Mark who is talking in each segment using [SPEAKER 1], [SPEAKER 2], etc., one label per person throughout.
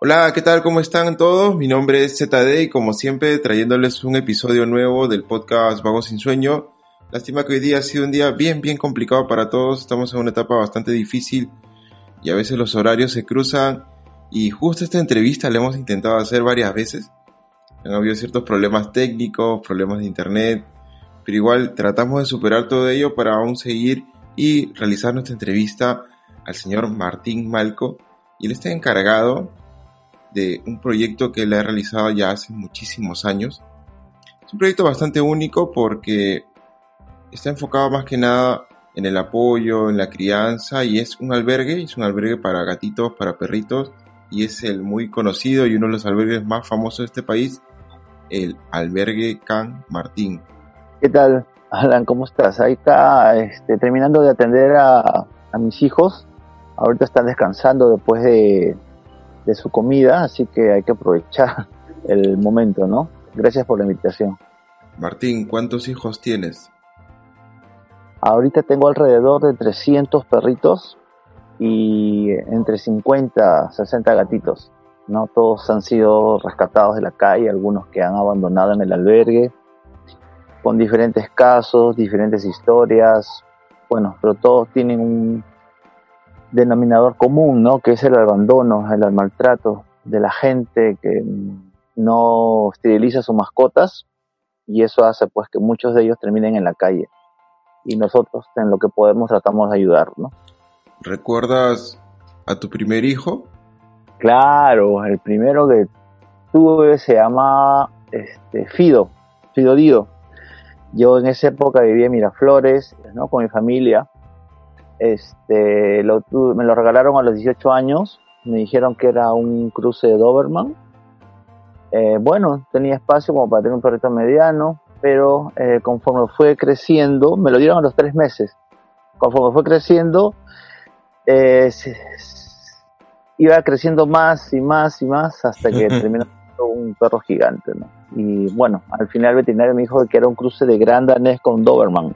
[SPEAKER 1] Hola, ¿qué tal? ¿Cómo están todos? Mi nombre es ZD y como siempre trayéndoles un episodio nuevo del podcast Vago sin Sueño. Lástima que hoy día ha sido un día bien, bien complicado para todos. Estamos en una etapa bastante difícil y a veces los horarios se cruzan. Y justo esta entrevista la hemos intentado hacer varias veces. Han habido ciertos problemas técnicos, problemas de internet, pero igual tratamos de superar todo ello para aún seguir y realizar nuestra entrevista al señor Martín Malco. Y él está encargado de un proyecto que él ha realizado ya hace muchísimos años. Es un proyecto bastante único porque está enfocado más que nada en el apoyo, en la crianza y es un albergue, es un albergue para gatitos, para perritos y es el muy conocido y uno de los albergues más famosos de este país, el albergue Can Martín.
[SPEAKER 2] ¿Qué tal, Alan? ¿Cómo estás? Ahí está este, terminando de atender a, a mis hijos. Ahorita están descansando después de, de su comida, así que hay que aprovechar el momento, ¿no? Gracias por la invitación.
[SPEAKER 1] Martín, ¿cuántos hijos tienes?
[SPEAKER 2] Ahorita tengo alrededor de 300 perritos y entre 50, 60 gatitos. No todos han sido rescatados de la calle, algunos que han abandonado en el albergue, con diferentes casos, diferentes historias. Bueno, pero todos tienen un, denominador común, ¿no? Que es el abandono, el maltrato de la gente que no esteriliza sus mascotas y eso hace pues que muchos de ellos terminen en la calle y nosotros en lo que podemos tratamos de ayudar, ¿no?
[SPEAKER 1] ¿Recuerdas a tu primer hijo?
[SPEAKER 2] Claro, el primero que tuve se llama este, Fido, Fido Dido. Yo en esa época vivía en Miraflores, ¿no? Con mi familia este, lo, me lo regalaron a los 18 años. Me dijeron que era un cruce de Doberman. Eh, bueno, tenía espacio como para tener un perrito mediano, pero eh, conforme fue creciendo, me lo dieron a los tres meses. Conforme fue creciendo, eh, iba creciendo más y más y más hasta que terminó un perro gigante. ¿no? Y bueno, al final el veterinario me dijo que era un cruce de Gran Danés con Doberman.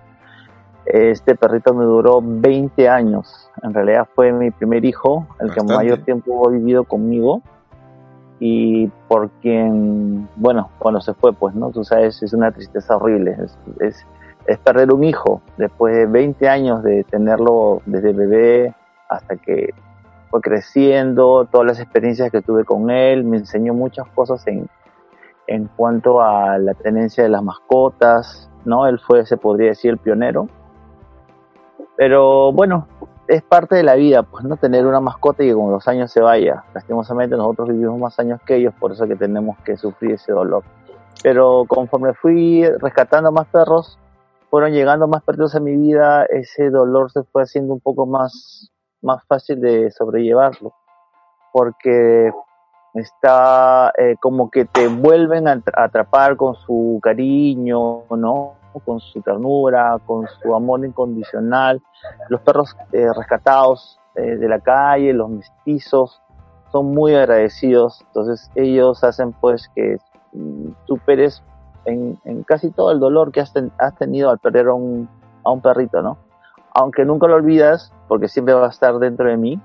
[SPEAKER 2] Este perrito me duró 20 años. En realidad fue mi primer hijo, el que mayor tiempo ha vivido conmigo. Y por quien, bueno, cuando se fue, pues, ¿no? Tú sabes, es una tristeza horrible. Es, es, perder un hijo después de 20 años de tenerlo desde bebé hasta que fue creciendo, todas las experiencias que tuve con él, me enseñó muchas cosas en, en cuanto a la tenencia de las mascotas, ¿no? Él fue, se podría decir, el pionero pero bueno, es parte de la vida, pues no tener una mascota y que con los años se vaya. Lastimosamente nosotros vivimos más años que ellos, por eso que tenemos que sufrir ese dolor. Pero conforme fui rescatando más perros, fueron llegando más perros a mi vida, ese dolor se fue haciendo un poco más, más fácil de sobrellevarlo. Porque está eh, como que te vuelven a atrapar con su cariño, ¿no? con su ternura, con su amor incondicional. Los perros eh, rescatados eh, de la calle, los mestizos, son muy agradecidos. Entonces ellos hacen pues que superes en, en, casi todo el dolor que has, has tenido al perder a un, a un perrito, ¿no? Aunque nunca lo olvidas, porque siempre va a estar dentro de mí,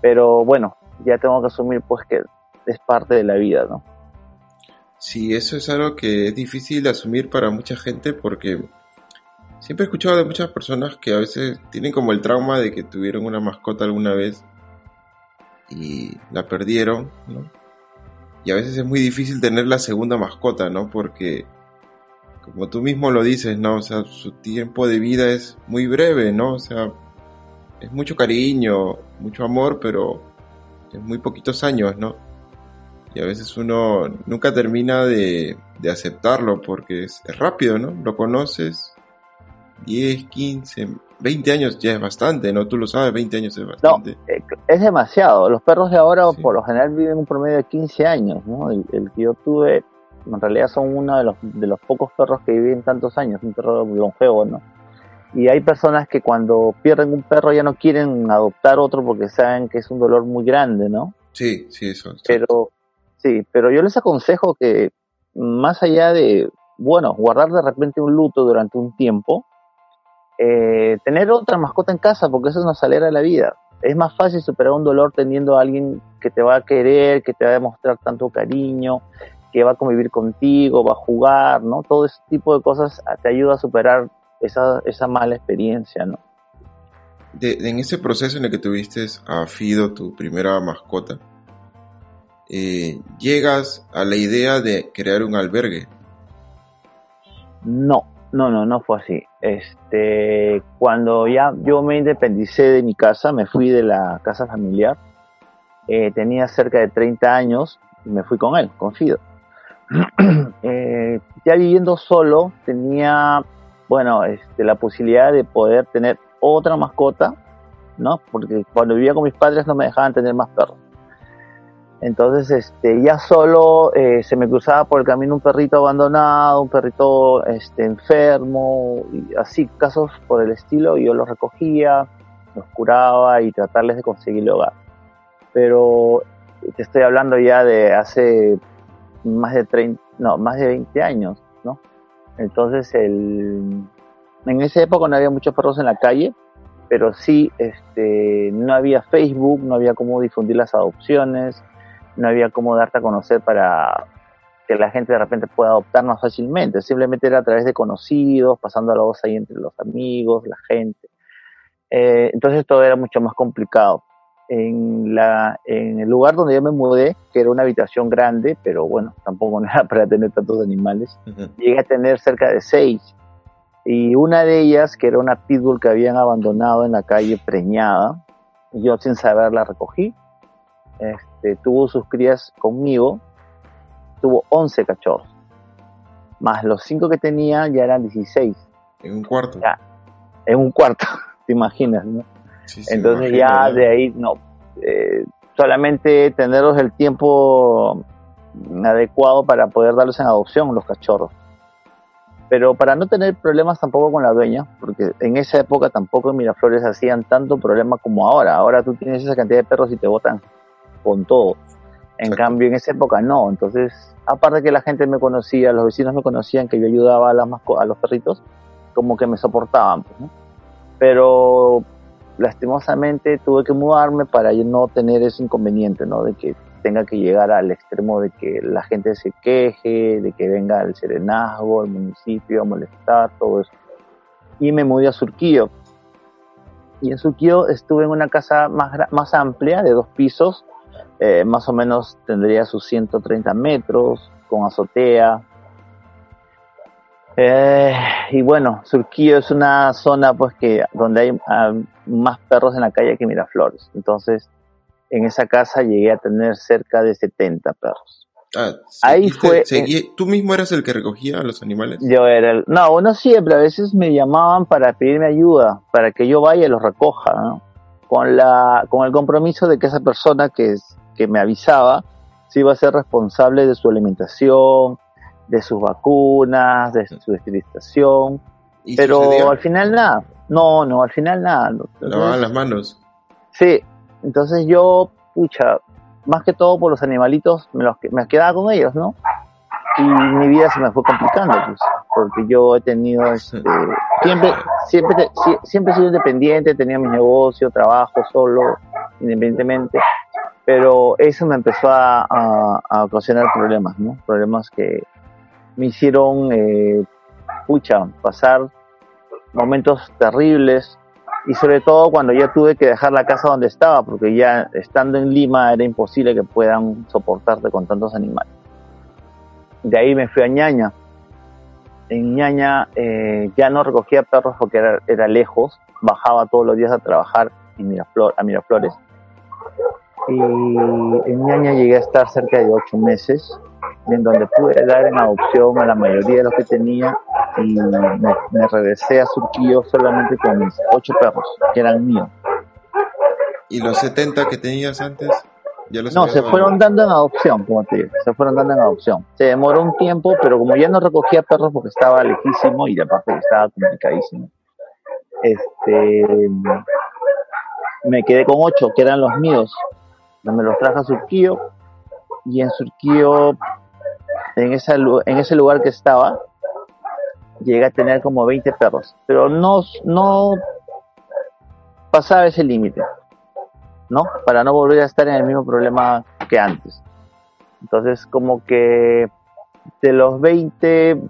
[SPEAKER 2] pero bueno, ya tengo que asumir pues que es parte de la vida, ¿no?
[SPEAKER 1] Sí, eso es algo que es difícil de asumir para mucha gente porque siempre he escuchado de muchas personas que a veces tienen como el trauma de que tuvieron una mascota alguna vez y la perdieron, ¿no? Y a veces es muy difícil tener la segunda mascota, ¿no? Porque, como tú mismo lo dices, ¿no? O sea, su tiempo de vida es muy breve, ¿no? O sea, es mucho cariño, mucho amor, pero es muy poquitos años, ¿no? y a veces uno nunca termina de, de aceptarlo porque es, rápido, ¿no? Lo conoces, 10, 15, 20 años ya es bastante, ¿no? Tú lo sabes, 20 años es bastante.
[SPEAKER 2] No, eh, es demasiado. Los perros de ahora por lo general viven un promedio de 15 años, ¿no? El, que yo tuve, en realidad son uno de los, de los pocos perros que viven tantos años, un perro longevo, ¿no? Y hay personas que cuando pierden un perro ya no quieren adoptar otro porque saben que es un dolor muy grande, ¿no?
[SPEAKER 1] Sí, sí, eso.
[SPEAKER 2] Pero, sí, pero yo les aconsejo que más allá de, bueno, guardar de repente un luto durante un tiempo, eh, tener otra mascota en casa, porque eso nos alegra la vida. Es más fácil superar un dolor teniendo a alguien que te va a querer, que te va a demostrar tanto cariño, que va a convivir contigo, va a jugar, ¿no? Todo ese tipo de cosas te ayuda a superar esa, esa mala experiencia, ¿no?
[SPEAKER 1] en ese proceso en el que tuviste a Fido, tu primera mascota, eh, llegas a la idea de crear un albergue.
[SPEAKER 2] No, no, no, no fue así. Este, cuando ya yo me independicé de mi casa, me fui de la casa familiar, eh, tenía cerca de 30 años y me fui con él, con Fido. Eh, ya viviendo solo, tenía, bueno, este, la posibilidad de poder tener otra mascota, ¿no? Porque cuando vivía con mis padres no me dejaban tener más perros. Entonces, este, ya solo eh, se me cruzaba por el camino un perrito abandonado, un perrito este, enfermo, así casos por el estilo, y yo los recogía, los curaba y tratarles de conseguirle hogar. Pero te estoy hablando ya de hace más de 30, no, más de 20 años, ¿no? Entonces, el, en esa época no había muchos perros en la calle, pero sí, este, no había Facebook, no había cómo difundir las adopciones, no había cómo darte a conocer para que la gente de repente pueda adoptar más fácilmente. Simplemente era a través de conocidos, pasando la voz ahí entre los amigos, la gente. Eh, entonces todo era mucho más complicado. En, la, en el lugar donde yo me mudé, que era una habitación grande, pero bueno, tampoco era para tener tantos animales, llegué a tener cerca de seis. Y una de ellas, que era una pitbull que habían abandonado en la calle preñada, yo sin saber la recogí. Este, tuvo sus crías conmigo, tuvo 11 cachorros. Más los 5 que tenía ya eran 16.
[SPEAKER 1] En un cuarto.
[SPEAKER 2] en un cuarto, te imaginas, ¿no? Entonces ya de ahí, no. Eh, solamente tenerlos el tiempo adecuado para poder darlos en adopción, los cachorros. Pero para no tener problemas tampoco con la dueña, porque en esa época tampoco en Miraflores hacían tanto problema como ahora. Ahora tú tienes esa cantidad de perros y te botan con todo. En cambio, en esa época no. Entonces, aparte que la gente me conocía, los vecinos me conocían que yo ayudaba a, las a los perritos, como que me soportaban. Pues, Pero lastimosamente tuve que mudarme para no tener ese inconveniente, ¿no? De que tenga que llegar al extremo de que la gente se queje, de que venga el serenazgo, el municipio a molestar, todo eso. Y me mudé a Surquillo. Y en Surquillo estuve en una casa más, más amplia, de dos pisos, eh, más o menos tendría sus 130 metros, con azotea. Eh, y bueno, Surquillo es una zona pues que donde hay ah, más perros en la calle que Miraflores. Entonces, en esa casa llegué a tener cerca de 70 perros.
[SPEAKER 1] Ah, Ahí fue. ¿Tú mismo eras el que recogía a los animales?
[SPEAKER 2] Yo era el. No, uno siempre. A veces me llamaban para pedirme ayuda, para que yo vaya y los recoja, ¿no? Con, la, con el compromiso de que esa persona que es que me avisaba si iba a ser responsable de su alimentación, de sus vacunas, de su esterilización. Pero al final nada. No, no, al final nada.
[SPEAKER 1] Lavaban las manos.
[SPEAKER 2] Sí, entonces yo, pucha, más que todo por los animalitos, me, los, me quedaba con ellos, ¿no? Y mi vida se me fue complicando, pues, porque yo he tenido, este, siempre, siempre, siempre he sido independiente, tenía mi negocio, trabajo solo, independientemente, pero eso me empezó a, ocasionar problemas, ¿no? Problemas que me hicieron, eh, pucha, pasar momentos terribles y sobre todo cuando ya tuve que dejar la casa donde estaba, porque ya estando en Lima era imposible que puedan soportarte con tantos animales. De ahí me fui a Ñaña. En Ñaña eh, ya no recogía perros porque era, era, lejos, bajaba todos los días a trabajar en Miraflor, a Miraflores y en Ñaña llegué a estar cerca de ocho meses en donde pude dar en adopción a la mayoría de los que tenía y me, regresé a Surquillo solamente con mis ocho perros, que eran míos.
[SPEAKER 1] ¿Y los 70 que tenías antes?
[SPEAKER 2] ¿Ya los no, se fueron dando en adopción, como te digo, se fueron dando en adopción. Se demoró un tiempo, pero como ya no recogía perros porque estaba lejísimo y aparte estaba complicadísimo, este, me quedé con ocho, que eran los míos. Me los traje a Surquillo y en Surquillo, en, esa, en ese lugar que estaba, llegué a tener como 20 perros, pero no, no pasaba ese límite, ¿no? Para no volver a estar en el mismo problema que antes. Entonces, como que de los 20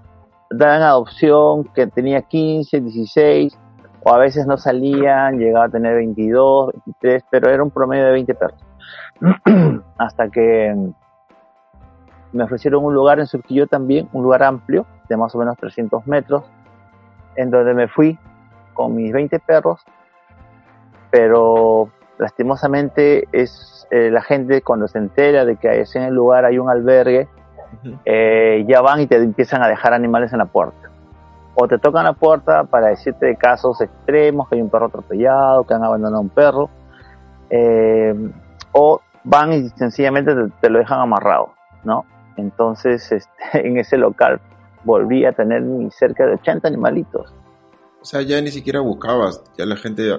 [SPEAKER 2] dan adopción, que tenía 15, 16, o a veces no salían, llegaba a tener 22, 23, pero era un promedio de 20 perros. Hasta que me ofrecieron un lugar en Surquillo también, un lugar amplio, de más o menos 300 metros, en donde me fui con mis 20 perros, pero lastimosamente es eh, la gente cuando se entera de que en el lugar hay un albergue, eh, ya van y te empiezan a dejar animales en la puerta. O te tocan la puerta para decirte de casos extremos, que hay un perro atropellado, que han abandonado un perro, eh, o van y sencillamente te, te, lo dejan amarrado, ¿no? Entonces, este, en ese local volví a tener cerca de 80 animalitos.
[SPEAKER 1] O sea, ya ni siquiera buscabas, ya la gente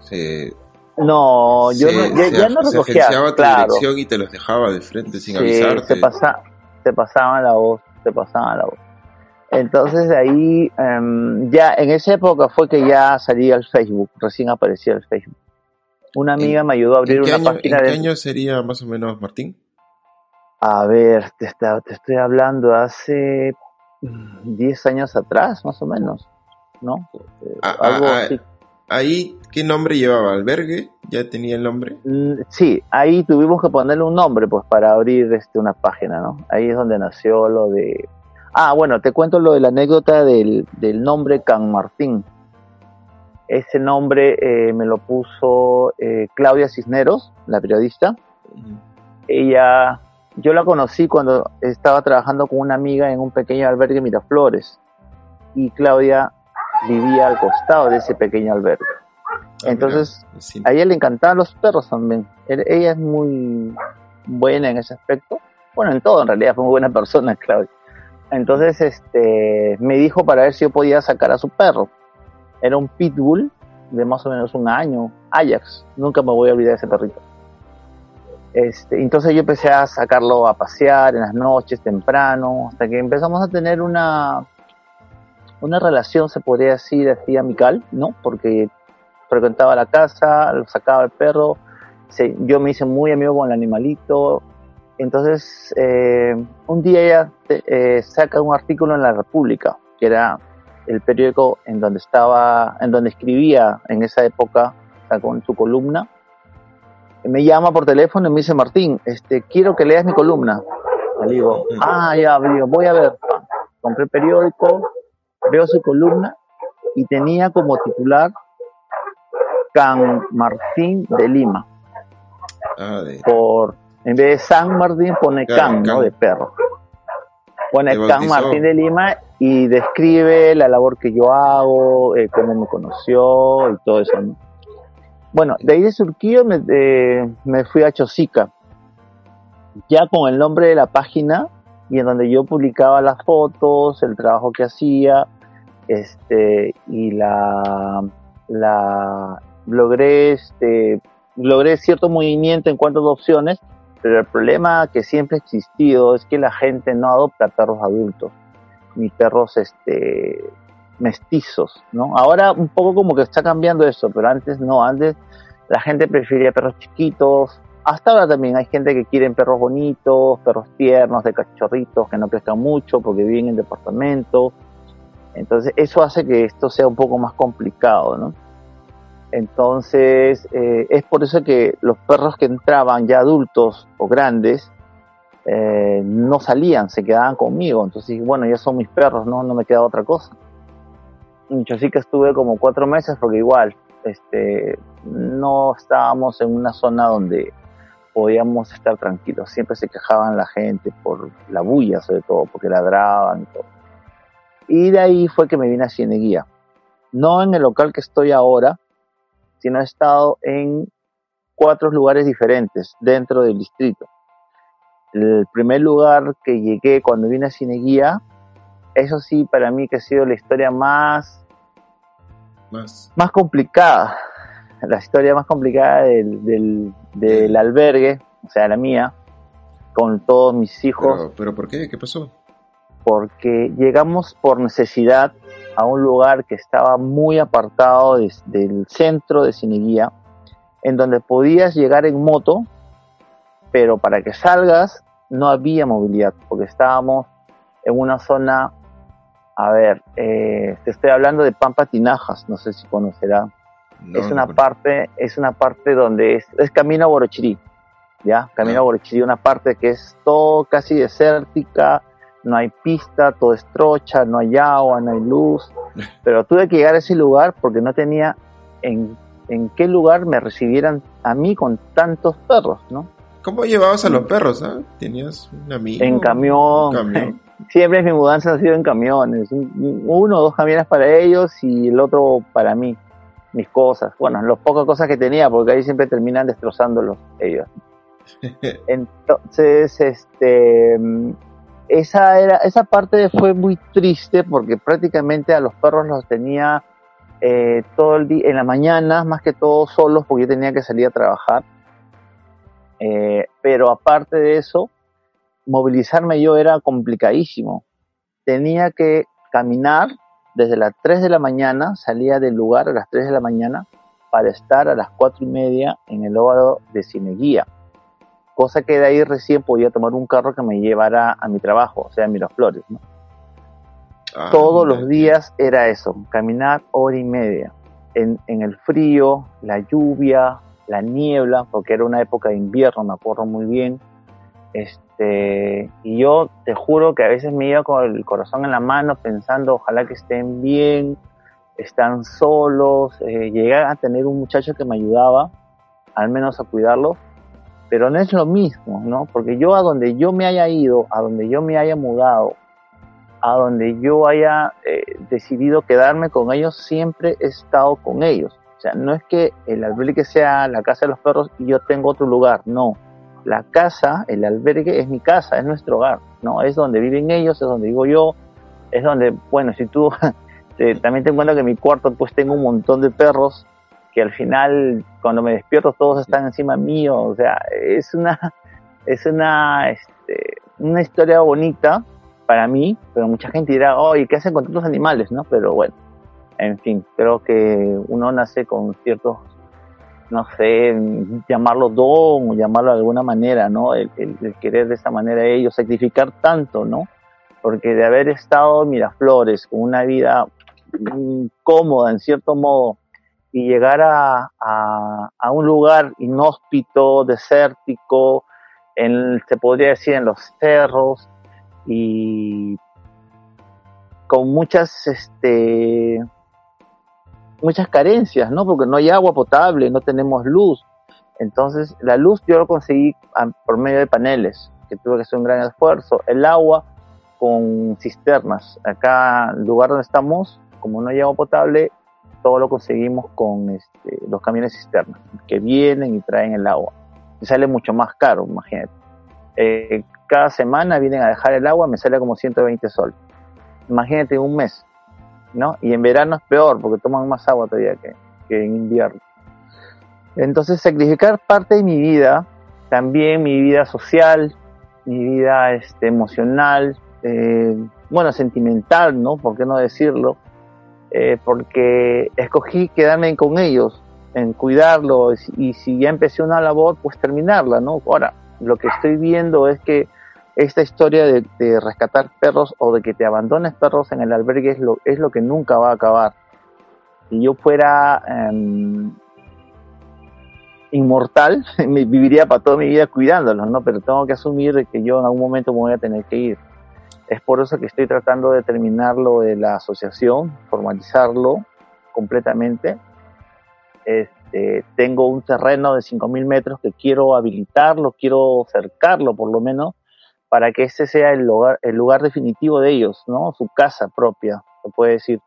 [SPEAKER 1] se...
[SPEAKER 2] No, yo no, ya, no recogía,
[SPEAKER 1] se tu dirección y te los dejaba de frente sin avisarte.
[SPEAKER 2] Se, pasa, se pasaban la voz, se pasaban la voz. Entonces de ahí, em, ya en esa época fue que ya salía el Facebook, recién aparecía el Facebook. Una amiga me ayudó a abrir una página
[SPEAKER 1] ¿en qué año sería más o menos, Martín?
[SPEAKER 2] A ver, te, te estoy hablando hace 10 años atrás, más o menos, ¿no?
[SPEAKER 1] Eh, ah, ah, algo ah, Ahí, ¿qué nombre llevaba? ¿Albergue? ¿Ya tenía el nombre?
[SPEAKER 2] Mm, sí, ahí tuvimos que ponerle un nombre, pues, para abrir este, una página, ¿no? Ahí es donde nació lo de... Ah, bueno, te cuento lo de la anécdota del, del nombre Can Martín. Ese nombre eh, me lo puso eh, Claudia Cisneros, la periodista. Ella yo la conocí cuando estaba trabajando con una amiga en un pequeño albergue Miraflores y Claudia vivía al costado de ese pequeño albergue. Ah, Entonces, a ella le encantaban los perros también. Ella es muy buena en ese aspecto. Bueno, en todo en realidad fue muy buena persona, Claudia. Entonces, este, me dijo para ver si yo podía sacar a su perro. Era un pitbull de más o menos un año, Ajax. Nunca me voy a olvidar de ese perrito. Este, entonces yo empecé a sacarlo a pasear en las noches, temprano, hasta que empezamos a tener una, una relación, se podría decir así, amical, ¿no? Porque frecuentaba la casa, lo sacaba el perro, yo me hice muy amigo con el animalito. Entonces, eh, un día ella eh, saca un artículo en La República, que era el periódico en donde estaba, en donde escribía en esa época, sacó su columna, me llama por teléfono y me dice, Martín, este, quiero que leas mi columna. Le digo, ah, ya, digo, voy a ver. Compré el periódico, veo su columna y tenía como titular Can Martín de Lima. Ah, por, en vez de San Martín pone Can, ¿no? De perro. Pone Can Martín de Lima y describe la labor que yo hago, eh, cómo me conoció y todo eso. ¿no? Bueno, de ahí de Surquillo me, me fui a Chosica, ya con el nombre de la página y en donde yo publicaba las fotos, el trabajo que hacía, este, y la, la logré, este, logré cierto movimiento en cuanto a adopciones, pero el problema que siempre ha existido es que la gente no adopta perros adultos, ni perros, este, mestizos, ¿no? Ahora un poco como que está cambiando eso, pero antes no, antes la gente prefería perros chiquitos, hasta ahora también hay gente que quiere perros bonitos, perros tiernos, de cachorritos que no crezcan mucho porque viven en departamento. Entonces eso hace que esto sea un poco más complicado, ¿no? Entonces eh, es por eso que los perros que entraban ya adultos o grandes eh, no salían, se quedaban conmigo. Entonces bueno, ya son mis perros, no, no me queda otra cosa que estuve como cuatro meses porque igual este, no estábamos en una zona donde podíamos estar tranquilos. Siempre se quejaban la gente por la bulla, sobre todo, porque ladraban y todo. Y de ahí fue que me vine a Cieneguía. No en el local que estoy ahora, sino he estado en cuatro lugares diferentes dentro del distrito. El primer lugar que llegué cuando vine a Cineguía, eso sí, para mí que ha sido la historia más, más. más complicada, la historia más complicada del, del, albergue, o sea, la mía, con todos mis hijos.
[SPEAKER 1] ¿Pero, por qué? ¿Qué pasó?
[SPEAKER 2] Porque llegamos por necesidad a un lugar que estaba muy apartado del centro de Cineguía, en donde podías llegar en moto, pero para que salgas no había movilidad, porque estábamos en una zona, a ver, eh, te estoy hablando de Pampa Tinajas, no sé si conocerá. es una parte, es una parte donde es, es camino a Borochirí, ¿ya? Camino a Borochirí, una parte que es todo casi desértica, no hay pista, todo es trocha, no hay agua, no hay luz, pero tuve que llegar a ese lugar porque no tenía en en qué lugar me recibieran a mí con tantos perros, ¿no?
[SPEAKER 1] ¿Cómo llevabas a los perros? Ah? ¿Tenías un amigo?
[SPEAKER 2] En camión. Siempre mi mudanza ha sido en camiones. Uno o dos camiones para ellos y el otro para mí. Mis cosas. Bueno, las pocas cosas que tenía, porque ahí siempre terminan destrozándolos ellos. Entonces, este, esa era, esa parte fue muy triste porque prácticamente a los perros los tenía eh, todo el día, en la mañana, más que todo solos, porque yo tenía que salir a trabajar. Eh, pero aparte de eso, movilizarme yo era complicadísimo. Tenía que caminar desde las 3 de la mañana, salía del lugar a las 3 de la mañana para estar a las 4 y media en el óvalo de Cineguía. Cosa que de ahí recién podía tomar un carro que me llevara a mi trabajo, o sea, a Miraflores, ¿no? Ah, Todos los días era eso, caminar hora y media. En, el frío, la lluvia, la niebla, porque era una época de invierno, me acuerdo muy bien. Este, y yo te juro que a veces me iba con el corazón en la mano pensando, ojalá que estén bien, están solos. Eh, llegué a tener un muchacho que me ayudaba, al menos a cuidarlos, pero no es lo mismo, ¿no? Porque yo a donde yo me haya ido, a donde yo me haya mudado, a donde yo haya eh, decidido quedarme con ellos, siempre he estado con ellos. O sea, no es que el albergue sea la casa de los perros y yo tengo otro lugar, no. La casa, el albergue es mi casa, es nuestro hogar, ¿no? Es donde viven ellos, es donde vivo yo, es donde, bueno, si tú también te cuenta que mi cuarto pues tengo un montón de perros que al final cuando me despierto todos están encima mío, o sea, es una es una este, una historia bonita para mí, pero mucha gente dirá, oye, ¿qué hacen con tantos animales? ¿no? Pero bueno, en fin, creo que uno nace con ciertos, no sé, llamarlo don o llamarlo de alguna manera, ¿no? El, querer de esa manera ellos, sacrificar tanto, ¿no? Porque de haber estado en Miraflores con una vida cómoda en cierto modo y llegar a, a, un lugar inhóspito, desértico, en, se podría decir en los cerros, y con muchas este muchas carencias, ¿no? Porque no hay agua potable, no tenemos luz. Entonces, la luz yo lo conseguí por medio de paneles, que tuve que hacer un gran esfuerzo. El agua con cisternas. Acá, el lugar donde estamos, como no hay agua potable, todo lo conseguimos con este, los camiones cisternas, que vienen y traen el agua. Y sale mucho más caro, imagínate. Eh, cada semana vienen a dejar el agua, me sale como 120 sol. Imagínate un mes, ¿no? Y en verano es peor porque toman más agua todavía que, en invierno. Entonces, sacrificar parte de mi vida, también mi vida social, mi vida este, emocional, eh, bueno, sentimental, ¿no? ¿Por qué no decirlo? Eh, porque escogí quedarme con ellos, en cuidarlos, y si ya empecé una labor, pues terminarla, ¿no? Ahora, lo que estoy viendo es que esta historia de, rescatar perros o de que te abandones perros en el albergue es lo, es lo que nunca va a acabar. Si yo fuera em, inmortal, viviría para toda mi vida cuidándolos, ¿no? Pero tengo que asumir que yo en algún momento me voy a tener que ir. Es por eso que estoy tratando de terminar lo de la asociación, formalizarlo completamente. Este, tengo un terreno de 5.000 metros que quiero habilitarlo, quiero cercarlo por lo menos, para que ese sea el lugar, el lugar definitivo de ellos, ¿no? Su casa propia, se puede decir,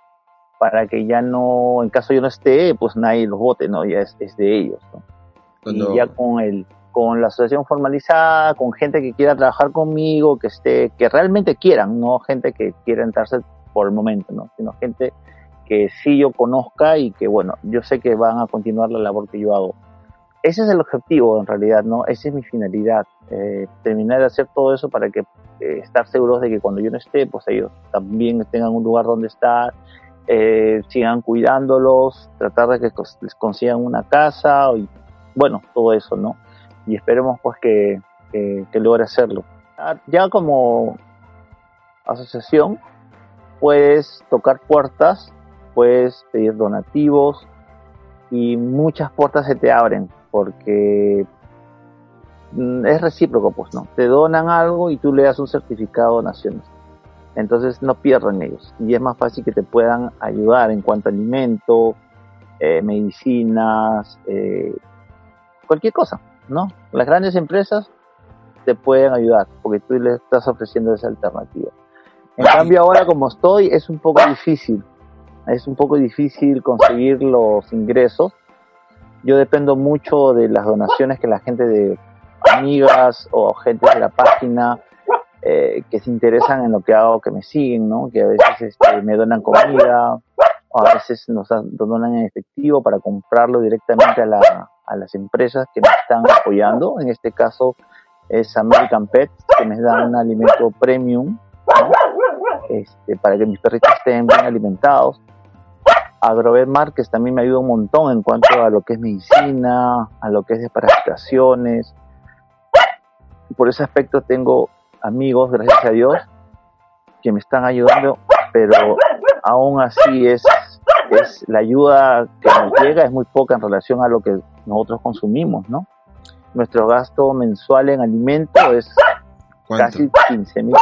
[SPEAKER 2] para que ya no, en caso yo no esté, pues nadie los vote, ¿no? Ya es, de ellos, ¿no? Y ya con el, con la asociación formalizada, con gente que quiera trabajar conmigo, que esté, que realmente quieran, no gente que quiera entrarse por el momento, ¿no? Sino gente que sí yo conozca y que, bueno, yo sé que van a continuar la labor que yo hago. Ese es el objetivo, en realidad, ¿no? Esa es mi finalidad, eh, terminar de hacer todo eso para que eh, estar seguros de que cuando yo no esté, pues ellos también tengan un lugar donde estar, eh, sigan cuidándolos, tratar de que les consigan una casa, y bueno, todo eso, ¿no? Y esperemos pues que, que, que logre hacerlo. Ya como asociación, puedes tocar puertas, puedes pedir donativos y muchas puertas se te abren porque mm, es recíproco, pues no. Te donan algo y tú le das un certificado de donaciones. Entonces no pierden ellos y es más fácil que te puedan ayudar en cuanto a alimento, eh, medicinas, eh, cualquier cosa, ¿no? Las grandes empresas te pueden ayudar porque tú les estás ofreciendo esa alternativa. En cambio ahora como estoy es un poco difícil, es un poco difícil conseguir los ingresos. Yo dependo mucho de las donaciones que la gente de amigas o gente de la página eh, que se interesan en lo que hago, que me siguen, ¿no? Que a veces este, me donan comida, o a veces nos donan en efectivo para comprarlo directamente a, la, a las empresas que me están apoyando. En este caso es American Pets, que me dan un alimento premium, este, para que mis perritos estén bien alimentados. Agrovet Márquez también me ayuda un montón en cuanto a lo que es medicina, a lo que es desparasitaciones. Por ese aspecto tengo amigos, gracias a Dios, que me están ayudando, pero aún así es, es la ayuda que nos llega es muy poca en relación a lo que nosotros consumimos, ¿no? Nuestro gasto mensual en alimento es casi 15 mil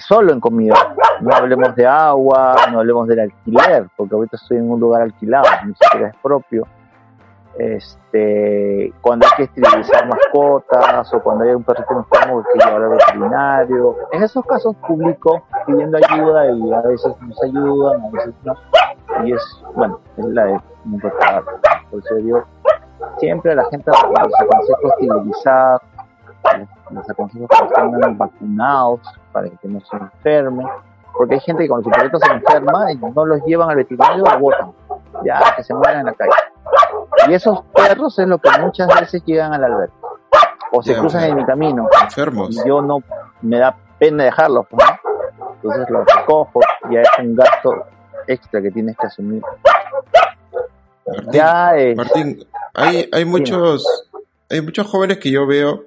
[SPEAKER 2] solo en comida. No hablemos de agua, no hablemos del alquiler, porque ahorita estoy en un lugar alquilado, ni siquiera es propio. Este, cuando hay que esterilizar mascotas o cuando hay un perrito enfermo que llevar al veterinario. En esos casos publico pidiendo ayuda y a veces nos ayudan, a veces no. Y es, bueno, es la de nunca Por eso digo, siempre a la gente les aconsejo esterilizar, les aconsejo que estén vacunados para que no se enfermen, porque hay gente que cuando su perrito se enferma y no los llevan al veterinario, lo botan, ya que se mueran en la calle. Y esos perros es lo que muchas veces llegan al albergue o se cruzan en mi camino.
[SPEAKER 1] Enfermos.
[SPEAKER 2] Y yo no me da pena dejarlos, pues, entonces los recojo, ya es un gasto extra que tienes que asumir.
[SPEAKER 1] Martín, hay, hay muchos hay muchos jóvenes que yo veo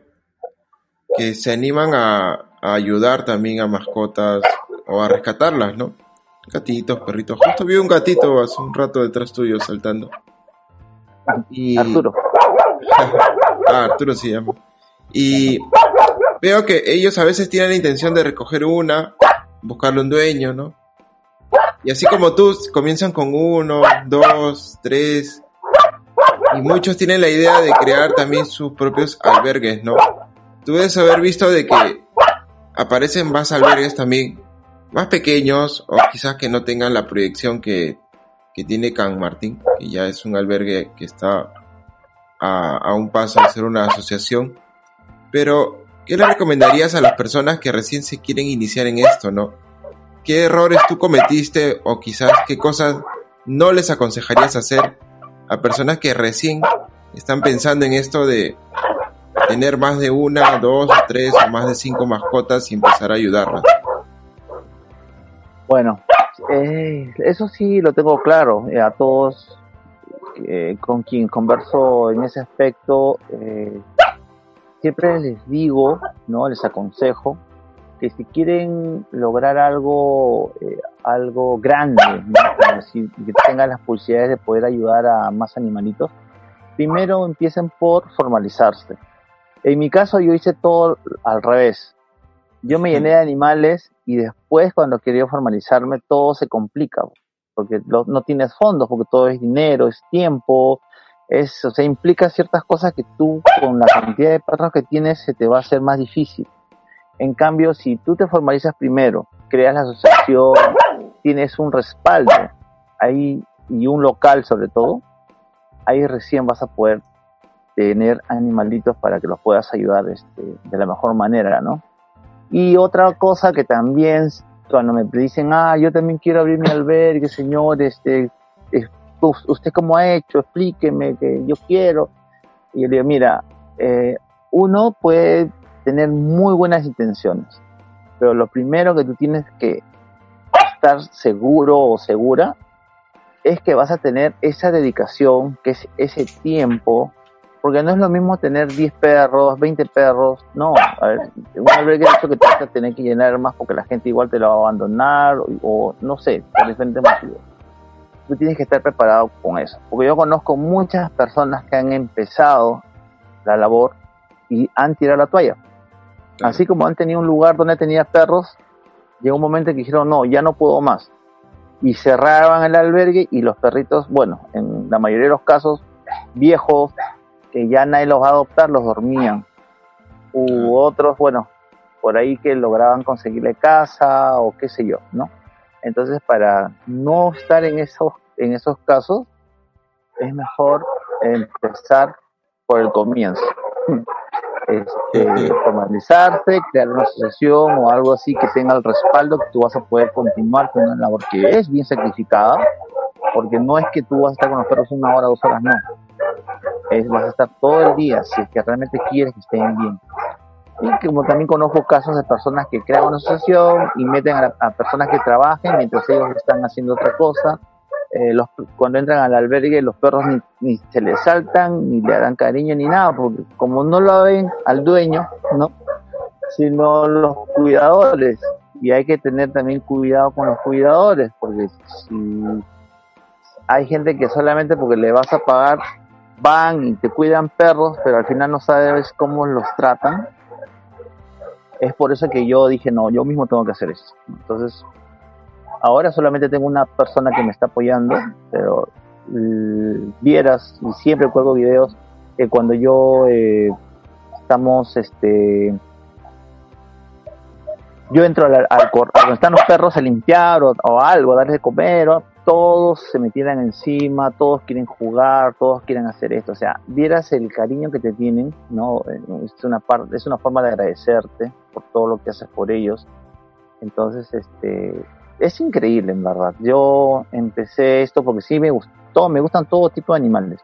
[SPEAKER 1] que se animan a, ayudar también a mascotas o a rescatarlas, ¿no? Gatitos, perritos. Justo vi un gatito hace un rato detrás tuyo saltando.
[SPEAKER 2] Y... Arturo.
[SPEAKER 1] ah, Arturo se llama. Y veo que ellos a veces tienen la intención de recoger una, buscarle un dueño, ¿no? Y así como tú, comienzan con uno, dos, tres. Y muchos tienen la idea de crear también sus propios albergues, ¿no? Tú debes haber visto de que aparecen más albergues también, más pequeños o quizás que no tengan la proyección que, que tiene Can Martín, que ya es un albergue que está a, a un paso de ser una asociación. Pero, ¿qué le recomendarías a las personas que recién se quieren iniciar en esto, no? ¿Qué errores tú cometiste o quizás qué cosas no les aconsejarías hacer a personas que recién están pensando en esto de tener más de una, dos, tres o más de cinco mascotas y empezar a ayudarlas?
[SPEAKER 2] Bueno, eh, eso sí lo tengo claro. Eh, a todos eh, con quien converso en ese aspecto, siempre les digo, no, les aconsejo que si quieren lograr algo, algo grande, que tengan las posibilidades de poder ayudar a más animalitos, primero empiecen por formalizarse. En mi caso yo hice todo al revés. Yo me llené de animales y después cuando quería formalizarme todo se complica. porque no tienes fondos, porque todo es dinero, es tiempo, es, o sea, implica ciertas cosas que tú con la cantidad de perros que tienes se te va a hacer más difícil. En cambio, si tú te formalizas primero, creas la asociación, tienes un respaldo ahí y un local sobre todo, ahí recién vas a poder tener animalitos para que los puedas ayudar este, de la mejor manera, ¿no? Y otra cosa que también cuando me dicen, ah, yo también quiero abrir mi albergue, señor, este, usted cómo ha hecho, explíqueme que yo quiero. Y yo digo, mira, eh, uno puede tener muy buenas intenciones, pero lo primero que tú tienes que estar seguro o segura es que vas a tener esa dedicación, que es ese tiempo, porque no es lo mismo tener 10 perros, 20 perros, no, a ver, un albergue hecho que te vas a tener que llenar más porque la gente igual te lo va a abandonar o, o no sé, por diferentes motivos tú tienes que estar preparado con eso. Porque yo conozco muchas personas que han empezado la labor y han tirado la toalla. Así como han tenido un lugar donde tenía perros, llegó un momento que dijeron, no, ya no puedo más. Y cerraban el albergue y los perritos, bueno, en la mayoría de los casos, viejos, que ya nadie los va a adoptar, los dormían. U otros, bueno, por ahí que lograban conseguirle casa o qué sé yo, ¿no? Entonces, para no estar en esos, en esos casos, es mejor empezar por el comienzo. Este, formalizarse, crear una asociación o algo así que tenga el respaldo que tú vas a poder continuar con una labor que es bien sacrificada, porque no es que tú vas a estar con los perros una hora, dos horas, no. Es, vas a estar todo el día si es que realmente quieres que estén bien. Y como también conozco casos de personas que crean una asociación y meten a, personas que trabajen mientras ellos están haciendo otra cosa. Eh, los, cuando entran al albergue los perros ni, se les saltan, ni le dan cariño ni nada, porque como no lo ven al dueño, ¿no? Sino los cuidadores. Y hay que tener también cuidado con los cuidadores, porque si hay gente que solamente porque le vas a pagar van y te cuidan perros, pero al final no sabes cómo los tratan, es por eso que yo dije, no, yo mismo tengo que hacer eso. Entonces, ahora solamente tengo una persona que me está apoyando, pero mm, vieras, y siempre cuelgo videos, que cuando yo eh, estamos, este, yo entro al, al, donde están los perros a limpiar o, o algo, a darles de comer, o, todos se metieran encima, todos quieren jugar, todos quieren hacer esto. O sea, vieras el cariño que te tienen, ¿no? Es una, parte, es una forma de agradecerte por todo lo que haces por ellos. Entonces, este, es increíble, en verdad. Yo empecé esto porque sí me gustó, me gustan todo tipo de animales,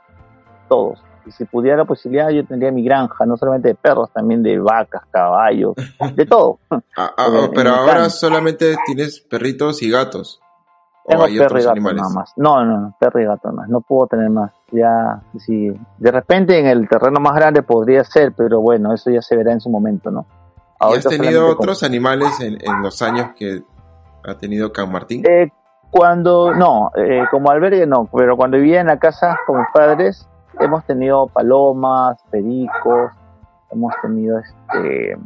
[SPEAKER 2] todos. Y si pudiera la posibilidad, yo tendría mi granja, no solamente de perros, también de vacas, caballos, de todo.
[SPEAKER 1] Ah, ah, pero ahora solamente tienes perritos y gatos.
[SPEAKER 2] Tengo perro y gato nada más. No, no, no, perro y gato nada más. No puedo tener más. Ya, si de repente en el terreno más grande podría ser, pero bueno, eso ya se verá en su momento, ¿no?
[SPEAKER 1] ¿Y has tenido otros animales en, los años que ha tenido Can Martín?
[SPEAKER 2] Eh, cuando, no, eh, como albergue no, pero cuando vivía en la casa con mis padres, hemos tenido palomas, pericos, hemos tenido este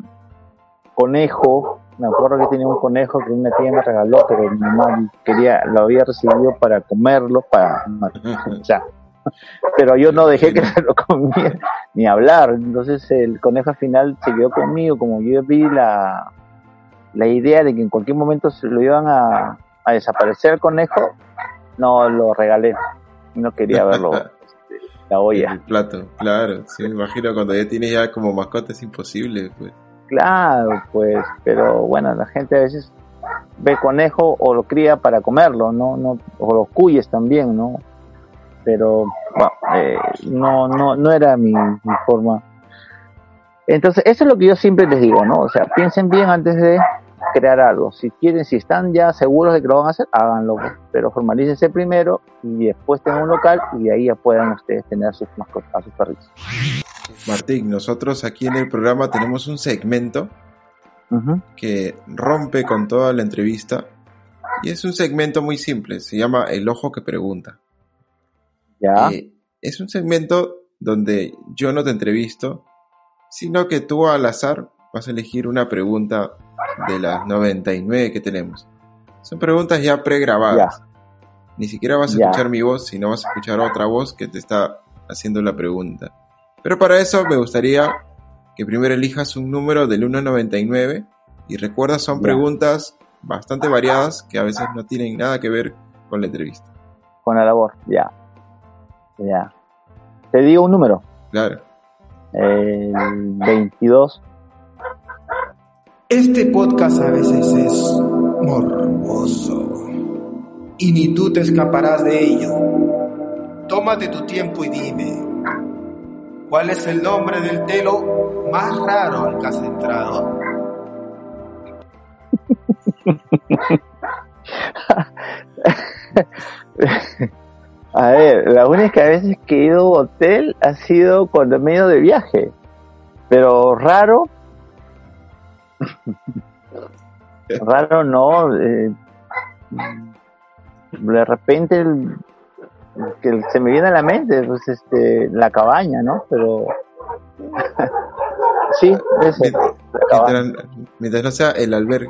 [SPEAKER 2] conejo, me acuerdo que tenía un conejo que una tía me regaló, pero mi mamá quería, lo había recibido para comerlo, para. Pero yo no dejé que se lo comiera, ni hablar. Entonces el conejo al final se quedó conmigo, como yo vi la, la idea de que en cualquier momento se lo iban a, a desaparecer el conejo, no lo regalé. No quería verlo. La olla.
[SPEAKER 1] El plato, claro. Sí, me imagino cuando ya tienes ya como mascota es imposible, pues.
[SPEAKER 2] Claro, pues, pero bueno, la gente a veces ve conejo o lo cría para comerlo, ¿no? no o los cuyes también, ¿no? Pero eh, no, no, no era mi, forma. Entonces, eso es lo que yo siempre les digo, ¿no? O sea, piensen bien antes de crear algo. Si quieren, si están ya seguros de que lo van a hacer, háganlo. Pero formalícense primero y después tengan un local y ahí ya puedan ustedes tener sus mascotas, sus perritos.
[SPEAKER 1] Martín, nosotros aquí en el programa tenemos un segmento que rompe con toda la entrevista y es un segmento muy simple, se llama El Ojo que Pregunta.
[SPEAKER 2] ¿Ya?
[SPEAKER 1] Eh, es un segmento donde yo no te entrevisto, sino que tú al azar vas a elegir una pregunta de las 99 que tenemos. Son preguntas ya pregrabadas. Ni siquiera vas a
[SPEAKER 2] Ya.
[SPEAKER 1] escuchar mi voz, sino vas a escuchar otra voz que te está haciendo la pregunta. Pero para eso me gustaría que primero elijas un número del 1 al 99 y recuerda son preguntas bastante variadas que a veces no tienen nada que ver con la entrevista.
[SPEAKER 2] Con la labor, ya. Ya. Te digo un número.
[SPEAKER 1] Claro.
[SPEAKER 2] El 22.
[SPEAKER 3] Este podcast a veces es morboso y ni tú te escaparás de ello. Tómate tu tiempo y dime, ¿cuál es el nombre del telo más raro al que has entrado?
[SPEAKER 2] A ver, la única vez que he ido a un hotel ha sido cuando me he ido de viaje. Pero raro. raro no. eh, de repente que se me viene a la mente, pues este, la cabaña, ¿no? Pero. sí, eso. Cabaña.
[SPEAKER 1] Mientras, mientras no sea el albergue.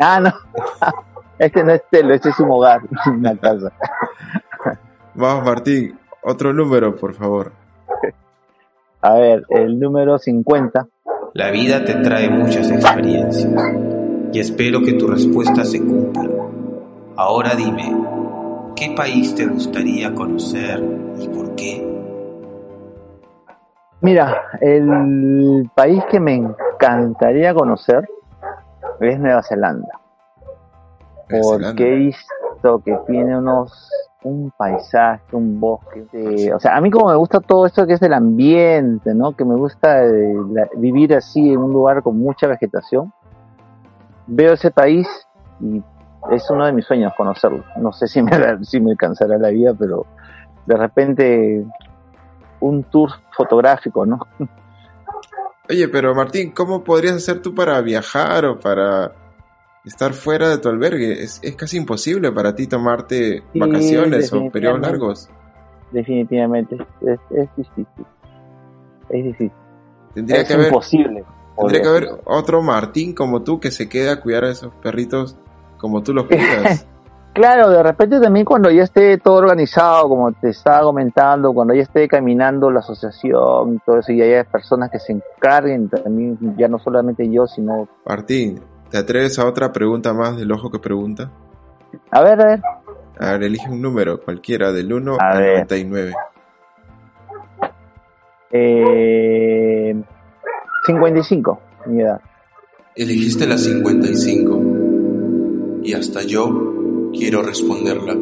[SPEAKER 2] Ah, no. Este no es telo, este es un hogar, una casa.
[SPEAKER 1] Vamos, Martín, otro número, por favor.
[SPEAKER 2] A ver, el número 50.
[SPEAKER 3] La vida te trae muchas experiencias y espero que tu respuesta se cumpla. Ahora dime, ¿qué país te gustaría conocer y por qué?
[SPEAKER 2] Mira, el país que me encantaría conocer es Nueva Zelanda.
[SPEAKER 1] Nueva Zelanda.
[SPEAKER 2] Porque he visto que tiene unos un paisaje, un bosque. de- o sea, a mí como me gusta todo esto que es el ambiente, ¿no? Que me gusta eh, la- vivir así en un lugar con mucha vegetación. Veo ese país y es uno de mis sueños conocerlo. No sé si me, si me alcanzará la vida, pero de repente un tour fotográfico, ¿no?
[SPEAKER 1] Oye, pero Martín, ¿cómo podrías hacer tú para viajar o para estar fuera de tu albergue? Es, es casi imposible para ti tomarte
[SPEAKER 2] Sí,
[SPEAKER 1] vacaciones o periodos largos.
[SPEAKER 2] Definitivamente es, es difícil. Es difícil.
[SPEAKER 1] Tendría
[SPEAKER 2] es
[SPEAKER 1] que haber,
[SPEAKER 2] imposible.
[SPEAKER 1] tendría que haber otro Martín como tú que se quede a cuidar a esos perritos como tú los cuidas.
[SPEAKER 2] Claro, de repente también cuando ya esté todo organizado, como te estaba comentando, cuando ya esté caminando la asociación y todo eso, y haya personas que se encarguen también, ya no solamente yo, sino...
[SPEAKER 1] Martín, ¿te atreves a otra pregunta más del ojo que pregunta?
[SPEAKER 2] A ver, a ver,
[SPEAKER 1] A ver, elige un número, cualquiera, del 1
[SPEAKER 2] A
[SPEAKER 1] al
[SPEAKER 2] ver.
[SPEAKER 1] 99.
[SPEAKER 2] eh, 55, mi edad.
[SPEAKER 4] Elegiste la 55 y hasta yo quiero responderla.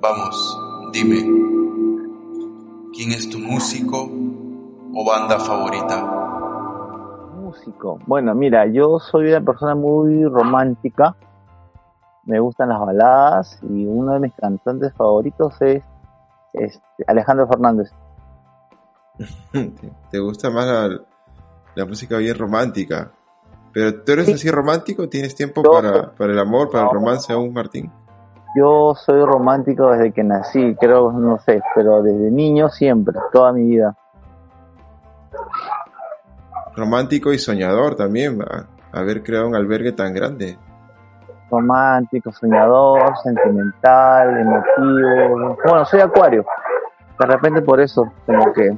[SPEAKER 4] Vamos, dime, ¿quién es tu músico o banda favorita?
[SPEAKER 2] Músico. Bueno, mira, yo soy una persona muy romántica. Me gustan las baladas y uno de mis cantantes favoritos es este, Alejandro Fernández.
[SPEAKER 1] ¿Te gusta más la, la música bien romántica? Pero tú eres
[SPEAKER 2] Sí.
[SPEAKER 1] así romántico, ¿tienes tiempo
[SPEAKER 2] Yo-
[SPEAKER 1] para, para el amor, para el romance aún, Martín?
[SPEAKER 2] Yo soy romántico desde que nací, creo, no sé, pero desde niño siempre, toda mi vida.
[SPEAKER 1] Romántico y soñador también, haber creado un albergue tan grande.
[SPEAKER 2] Romántico, soñador, sentimental, emotivo. Bueno, soy acuario. De repente por eso, como que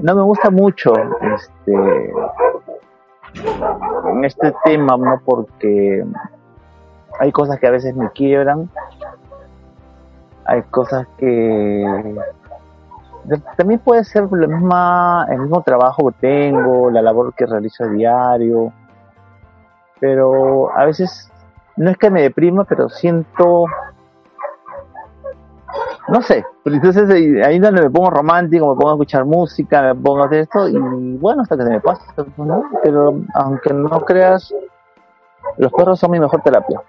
[SPEAKER 2] no me gusta mucho este en este tema, ¿no? Porque hay cosas que a veces me quiebran. Hay cosas que también puede ser la misma, el mismo trabajo que tengo, la labor que realizo a diario, pero a veces no es que me deprima, pero siento, no sé, pero entonces ahí ahí es donde me pongo romántico, me pongo a escuchar música, me pongo a hacer esto y bueno, hasta que se me pasa, ¿no? pero aunque no creas, los perros son mi mejor terapia.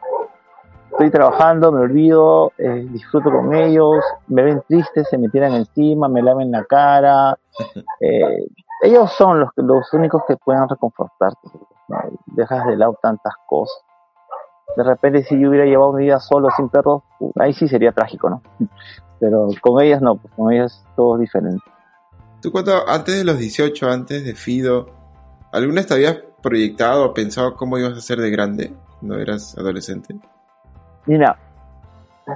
[SPEAKER 2] Estoy trabajando, me olvido, eh, disfruto con ellos, me ven triste, se me tiran encima, me laven la cara. eh, ellos son los, los únicos que pueden reconfortarte. ¿no? Dejas de lado tantas cosas. De repente, si yo hubiera llevado mi vida solo, sin perros, ahí sí sería trágico, ¿no? Pero con ellas no, pues con ellas todo es diferente.
[SPEAKER 1] ¿Tú cuando, antes de los 18, antes de Fido, alguna vez te habías proyectado o pensado cómo ibas a ser de grande cuando eras adolescente?
[SPEAKER 2] Mira,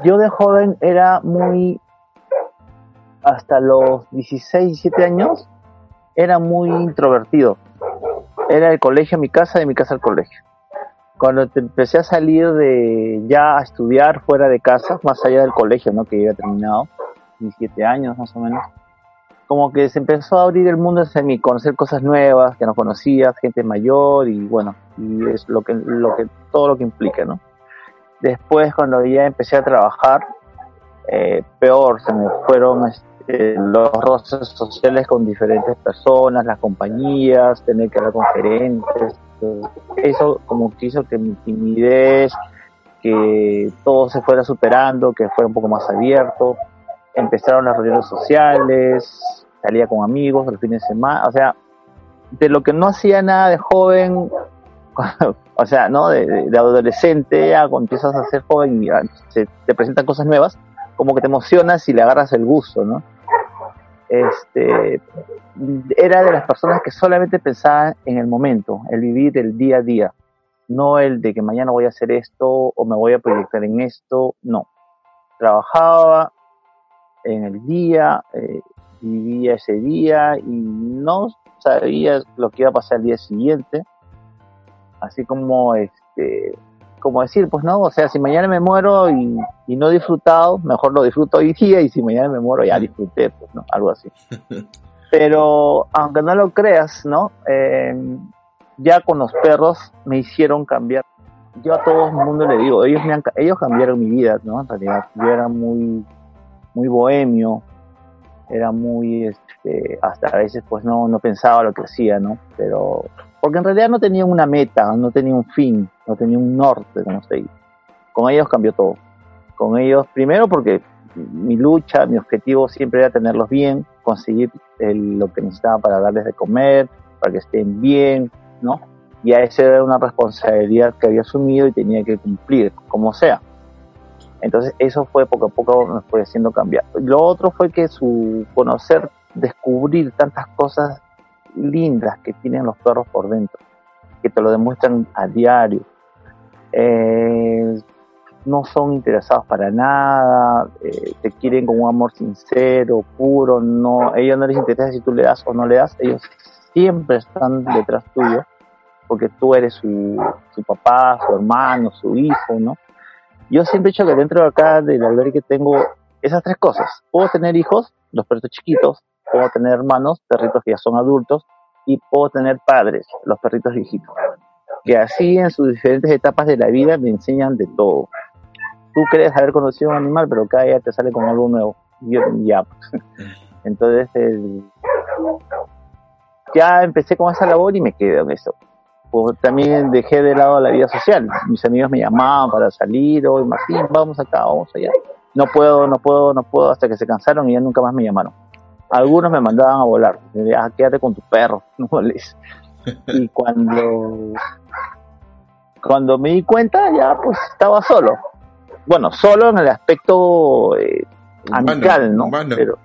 [SPEAKER 2] yo de joven era muy, hasta los 16, 17 años, era muy introvertido. Era el colegio mi casa, de mi casa al colegio. Cuando empecé a salir de ya a estudiar fuera de casa, más allá del colegio, ¿no? Que ya había terminado, 17 años más o menos, como que se empezó a abrir el mundo hacia mí, conocer cosas nuevas que no conocía, gente mayor y bueno, y es lo que, lo que, todo lo que implica, ¿no? Después, cuando ya empecé a trabajar, eh, peor, se me fueron este, los roces sociales con diferentes personas, las compañías, tener que hablar con gerentes. Eso como que hizo que mi timidez, que todo se fuera superando, que fuera un poco más abierto. Empezaron las reuniones sociales, salía con amigos el fin de semana, o sea, de lo que no hacía nada de joven, o sea, ¿no? De, adolescente, ya cuando empiezas a ser joven y se te presentan cosas nuevas, como que te emocionas y le agarras el gusto, ¿no? Este, era de las personas que solamente pensaban en el momento, el vivir el día a día, no el de que mañana voy a hacer esto o me voy a proyectar en esto, no. Trabajaba en el día, eh, vivía ese día y no sabía lo que iba a pasar el día siguiente así como este como decir, pues no, o sea, si mañana me muero y, no he disfrutado, mejor lo disfruto hoy día y si mañana me muero ya disfruté, pues, ¿no? Algo así. Pero aunque no lo creas, ¿no? Em, ya con los perros me hicieron cambiar. Yo a todo el mundo le digo, ellos, me ellos cambiaron mi vida, ¿no? En realidad, yo era muy, muy bohemio, era muy, este, hasta a veces pues no, no pensaba lo que hacía, ¿no? Pero porque en realidad no tenía una meta, no tenía un fin, no tenía un norte, como se dice. Con ellos cambió todo. Con ellos, primero porque mi lucha, mi objetivo siempre era tenerlos bien, conseguir lo que necesitaba para darles de comer, para que estén bien, ¿no? Y a esa era una responsabilidad que había asumido y tenía que cumplir, como sea. Entonces eso fue poco a poco me fue haciendo cambiar. Lo otro fue que su conocer, descubrir tantas cosas lindas que tienen los perros por dentro, que te lo demuestran a diario. Eh, no son interesados para nada, eh, te quieren con un amor sincero, puro, no, ellos no les interesa si tú le das o no le das, ellos siempre están detrás tuyo, porque tú eres su, papá, su hermano, su hijo, ¿no? Yo siempre he dicho que dentro de acá del albergue tengo esas tres cosas. Puedo tener hijos, los perros chiquitos, puedo tener hermanos, perritos que ya son adultos, y puedo tener padres, los perritos viejitos, que así en sus diferentes etapas de la vida me enseñan de todo. Tú crees haber conocido un animal, pero cada día te sale con algo nuevo. Yo, ya. Entonces, ya empecé con esa labor y me quedé en eso. Pues también dejé de lado la vida social. Mis amigos me llamaban para salir, hoy Martín, vamos acá, vamos allá. No puedo, no puedo, no puedo, hasta que se cansaron y ya nunca más me llamaron algunos me mandaban a volar, ah, quédate con tu perro, no moles. Y cuando, cuando me di cuenta, ya pues estaba solo. Bueno, solo en el aspecto eh, amical, ¿no? Pero,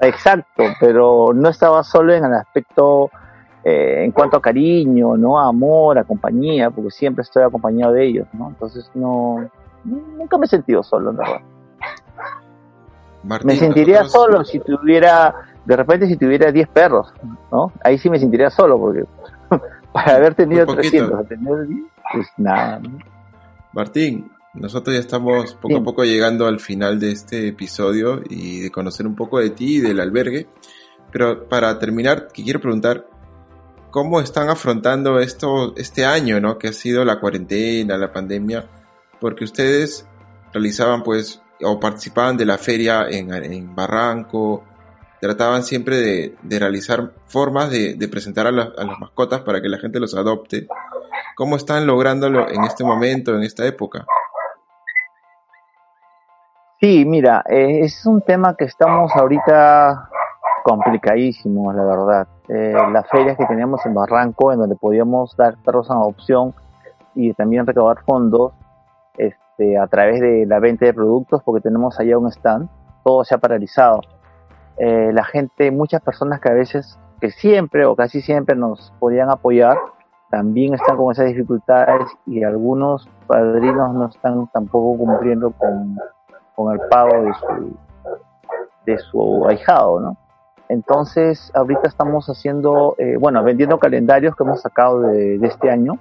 [SPEAKER 2] exacto, pero no estaba solo en el aspecto eh, en cuanto a cariño, ¿no? amor, a compañía, porque siempre estoy acompañado de ellos, ¿no? Entonces no, nunca me he sentido solo, en verdad me sentiría solo si tuviera, de repente si tuviera 10 perros, ¿no? Ahí sí me sentiría solo, porque para haber tenido 300, tener 10, pues nada.
[SPEAKER 1] Martín, nosotros ya estamos poco a poco llegando al final de este episodio y de conocer un poco de ti y del albergue. Pero para terminar, quiero preguntar, ¿cómo están afrontando esto, este año, ¿no? Que ha sido la cuarentena, la pandemia, porque ustedes realizaban pues o participaban de la feria en, Barranco, trataban siempre de, realizar formas de, presentar a, las mascotas para que la gente los adopte. ¿Cómo están lográndolo en este momento, en esta época?
[SPEAKER 2] Sí, mira, eh, es un tema que estamos ahorita complicadísimos, la verdad. Eh, las ferias que teníamos en Barranco, en donde podíamos dar perros a adopción y también recabar fondos, a través de la venta de productos, porque tenemos allá un stand, todo se ha paralizado. Eh, la gente, muchas personas que a veces, que siempre o casi siempre nos podían apoyar, también están con esas dificultades y algunos padrinos no están tampoco cumpliendo con, con el pago de su, de su ahijado, ¿no? Entonces, ahorita estamos haciendo, eh, bueno, vendiendo calendarios que hemos sacado de, de, este año.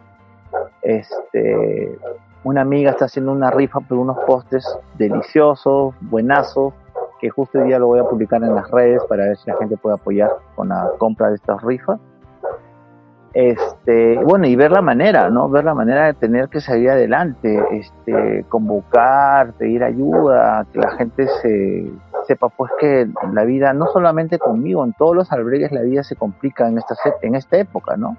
[SPEAKER 2] Este, una amiga está haciendo una rifa por unos postes deliciosos, buenazos, que justo hoy día lo voy a publicar en las redes para ver si la gente puede apoyar con la compra de estas rifas. Este, bueno, y ver la manera, ¿no? Ver la manera de tener que salir adelante, este, convocar, pedir ayuda, que la gente se sepa pues que la vida, no solamente conmigo, en todos los albergues la vida se complica en esta, en esta época, ¿no?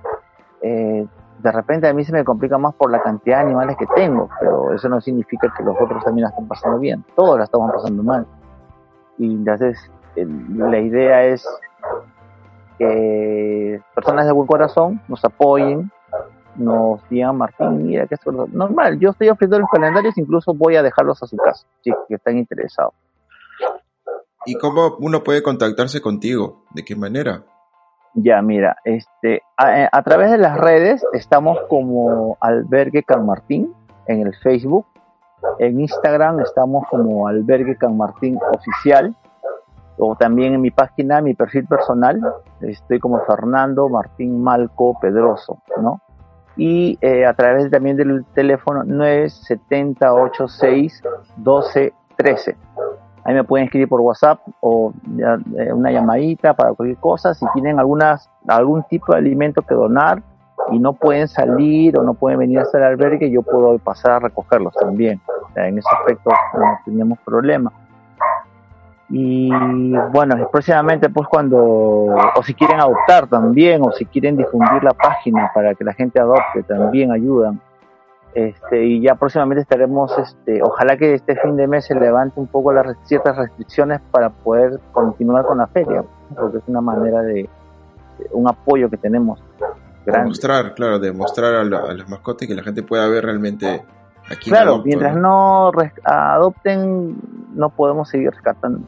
[SPEAKER 2] Eh, de repente a mí se me complica más por la cantidad de animales que tengo, pero eso no significa que los otros también la estén pasando bien, todos la estamos pasando mal. Y entonces la idea es que personas de buen corazón nos apoyen, nos digan, Martín, mira que es normal, yo estoy ofreciendo los calendarios, incluso voy a dejarlos a su casa, si que están interesados.
[SPEAKER 1] ¿Y cómo uno puede contactarse contigo? ¿De qué manera?
[SPEAKER 2] Ya, mira, este, a, a través de las redes estamos como Albergue Can Martín en el Facebook, en Instagram estamos como Albergue Can Martín Oficial, o también en mi página, mi perfil personal, estoy como Fernando Martín Malco Pedroso, ¿no? Y eh, a través también del teléfono 97086 1213. Ahí me pueden escribir por WhatsApp o eh, una llamadita para cualquier cosa. Si tienen algunas, algún tipo de alimento que donar y no pueden salir o no pueden venir a hacer albergue, yo puedo pasar a recogerlos también. O sea, en ese aspecto no tenemos problema y bueno, próximamente pues cuando, o si quieren adoptar también, o si quieren difundir la página para que la gente adopte, también ayudan. Este, y ya próximamente estaremos, este, ojalá que este fin de mes se levante un poco las ciertas restricciones para poder continuar con la feria, porque es una manera de, un apoyo que tenemos.
[SPEAKER 1] Demostrar, claro, demostrar a, a las mascotas y que la gente pueda ver realmente aquí.
[SPEAKER 2] Claro, mientras no adopten, no podemos seguir rescatando.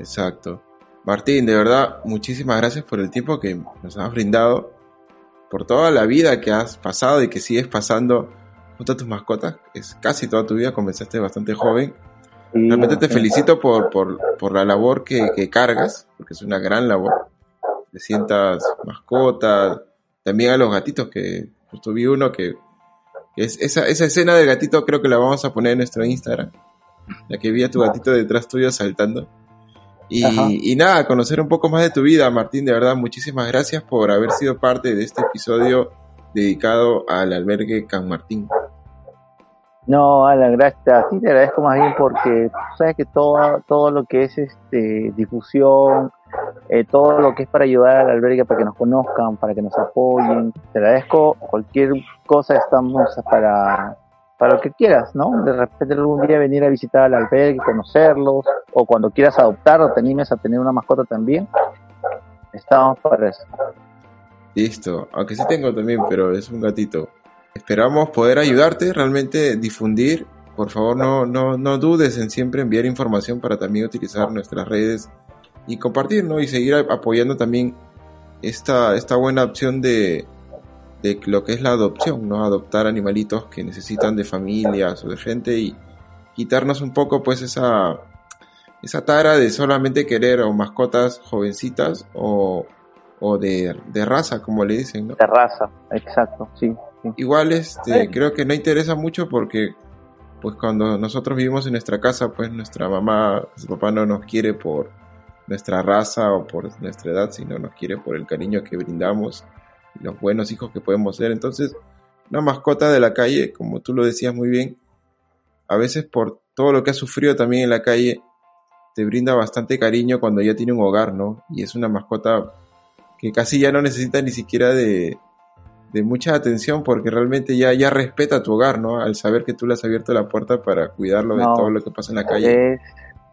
[SPEAKER 1] Exacto. Martín, de verdad, muchísimas gracias por el tiempo que nos has brindado, por toda la vida que has pasado y que sigues pasando junto a tus mascotas. Es casi toda tu vida, comenzaste bastante joven. Realmente te felicito por, por, la labor que, cargas, porque es una gran labor. De sientas mascotas, también a los gatitos, que justo vi uno que, es esa, esa escena del gatito creo que la vamos a poner en nuestro Instagram. La que vi a tu gatito detrás tuyo saltando. Y, nada, conocer un poco más de tu vida, Martín. De verdad, muchísimas gracias por haber sido parte de este episodio dedicado al albergue Can Martín.
[SPEAKER 2] No, Alan, gracias. Sí, te agradezco más bien porque sabes que todo, todo lo que es este, difusión, eh, todo lo que es para ayudar al albergue, para que nos conozcan, para que nos apoyen, te agradezco. Cualquier cosa estamos para, para lo que quieras, ¿no? De repente algún día venir a visitar al albergue, conocerlos, o cuando quieras adoptar o te animes a tener una mascota también, estamos para eso.
[SPEAKER 1] Listo, aunque sí tengo también, pero es un gatito. Esperamos poder ayudarte, realmente difundir. Por favor, no, no, no dudes en siempre enviar información para también utilizar nuestras redes y compartir, ¿no? Y seguir apoyando también esta, esta buena opción de, de lo que es la adopción, ¿no? Adoptar animalitos que necesitan de familias o de gente y quitarnos un poco pues esa, esa tara de solamente querer o mascotas jovencitas o, o de, raza, como le dicen, ¿no?
[SPEAKER 2] De raza, exacto, sí.
[SPEAKER 1] Igual este, creo que no interesa mucho porque pues cuando nosotros vivimos en nuestra casa, pues nuestra mamá, su papá no nos quiere por nuestra raza o por nuestra edad, sino nos quiere por el cariño que brindamos los buenos hijos que podemos ser. Entonces, una mascota de la calle, como tú lo decías muy bien, a veces por todo lo que ha sufrido también en la calle, te brinda bastante cariño cuando ya tiene un hogar, ¿no? Y es una mascota que casi ya no necesita ni siquiera de, mucha atención porque realmente ya, ya respeta tu hogar, ¿no? Al saber que tú le has abierto la puerta para cuidarlo de todo lo que pasa en la calle.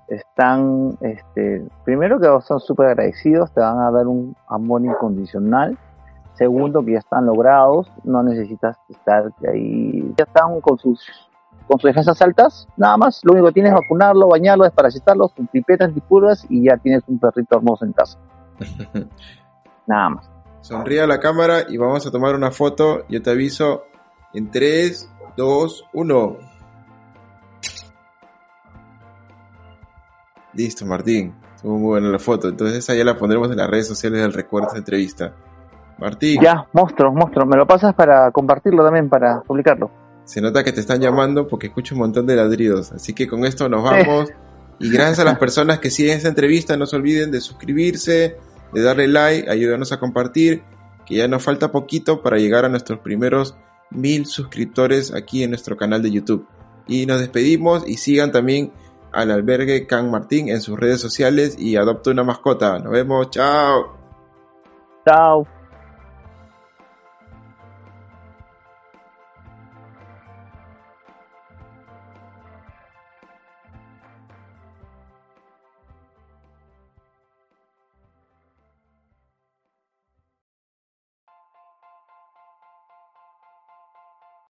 [SPEAKER 2] están, este, primero que son súper agradecidos, te van a dar un amor incondicional Segundo, que ya están logrados, no necesitas estar ahí. Ya están con sus con sus defensas altas, nada más. Lo único que tienes es vacunarlo, bañarlo, desparasitarlo, con pipetas antipuras y ya tienes un perrito hermoso en casa. nada más.
[SPEAKER 1] Sonríe a la cámara y vamos a tomar una foto. Yo te aviso en 3, 2, 1. Listo, Martín. Estuvo muy buena la foto. Entonces esa ya la pondremos en las redes sociales del recuerdo de esta entrevista. Martín.
[SPEAKER 2] Ya, monstruo, monstruo. Me lo pasas para compartirlo también, para publicarlo.
[SPEAKER 1] Se nota que te están llamando porque escucho un montón de ladridos. Así que con esto nos vamos. Y gracias a las personas que siguen esta entrevista, no se olviden de suscribirse, de darle like, ayúdanos a compartir, que ya nos falta poquito para llegar a nuestros primeros mil suscriptores aquí en nuestro canal de YouTube. Y nos despedimos y sigan también al albergue Can Martín en sus redes sociales y adopta una mascota. Nos vemos, chao.
[SPEAKER 2] Chao.